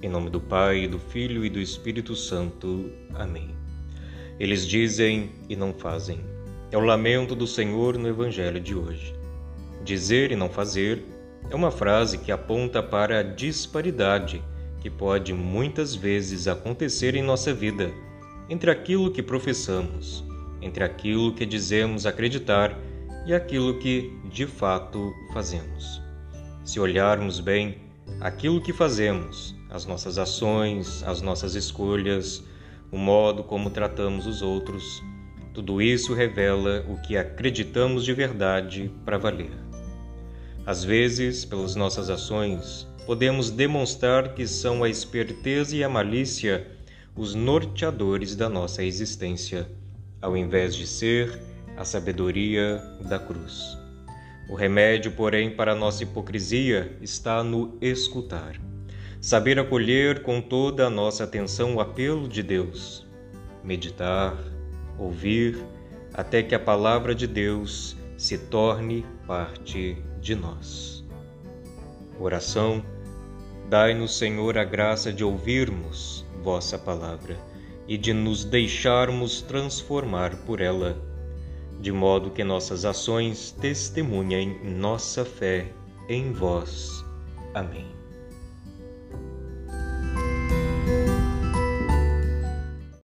Em nome do Pai, do Filho e do Espírito Santo. Amém. Eles dizem e não fazem. É o lamento do Senhor no Evangelho de hoje. Dizer e não fazer é uma frase que aponta para a disparidade que pode muitas vezes acontecer em nossa vida entre aquilo que professamos, entre aquilo que dizemos acreditar e aquilo que de fato fazemos. Se olharmos bem, aquilo que fazemos, as nossas ações, as nossas escolhas, o modo como tratamos os outros, tudo isso revela o que acreditamos de verdade para valer. Às vezes, pelas nossas ações, podemos demonstrar que são a esperteza e a malícia os norteadores da nossa existência, ao invés de ser a sabedoria da cruz. O remédio, porém, para nossa hipocrisia está no escutar. Saber acolher com toda a nossa atenção o apelo de Deus. Meditar, ouvir, até que a palavra de Deus se torne parte de nós. Oração. Dai-nos, Senhor, a graça de ouvirmos vossa palavra e de nos deixarmos transformar por ela, de modo que nossas ações testemunhem nossa fé em vós. Amém.